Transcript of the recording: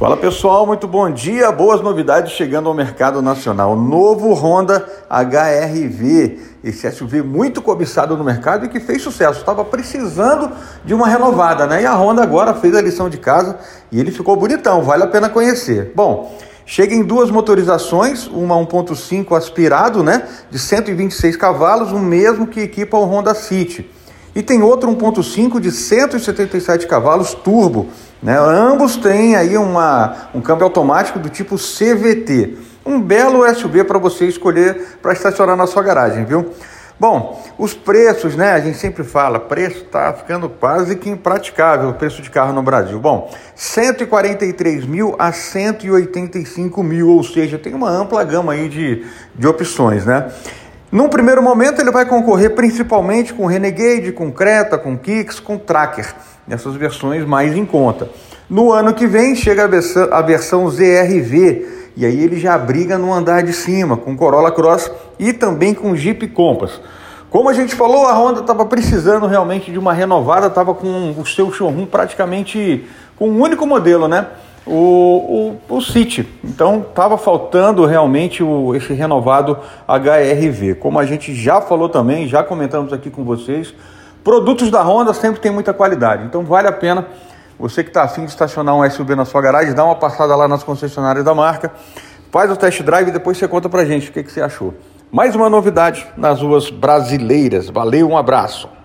Fala pessoal, muito bom dia. Boas novidades chegando ao mercado nacional. Novo Honda HRV, esse SUV muito cobiçado no mercado e que fez sucesso. Estava precisando de uma renovada, né? E a Honda agora fez a lição de casa e ele ficou bonitão, vale a pena conhecer. Bom, chega em duas motorizações, uma 1.5 aspirado, né, de 126 cavalos, o mesmo que equipa o Honda City. E tem outro 1.5 de 177 cavalos turbo né? Ambos têm aí uma, um câmbio automático do tipo CVT. Um belo SUV para você escolher para estacionar na sua garagem, viu? Bom, os preços, né? A gente sempre fala, preço está ficando quase que impraticável o preço de carro no Brasil. Bom, 143 mil a 185 mil, ou seja, tem uma ampla gama aí de, de opções, né? Num primeiro momento, ele vai concorrer principalmente com Renegade, com Creta, com Kicks, com Tracker, nessas versões mais em conta. No ano que vem, chega a versão, a versão ZRV, e aí ele já briga no andar de cima, com Corolla Cross e também com Jeep Compass. Como a gente falou, a Honda estava precisando realmente de uma renovada, estava com o seu showroom praticamente com um único modelo, né? O, o, o City. Então estava faltando realmente o, esse renovado HRV. Como a gente já falou também, já comentamos aqui com vocês, produtos da Honda sempre tem muita qualidade. Então vale a pena você que está afim de estacionar um SUV na sua garagem, dá uma passada lá nas concessionárias da marca, faz o test drive e depois você conta pra gente o que, que você achou. Mais uma novidade nas ruas brasileiras. Valeu, um abraço.